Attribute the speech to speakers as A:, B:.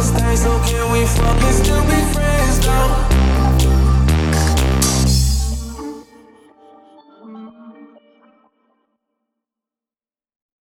A: Valentine's Day, so can we fucking still be friends now?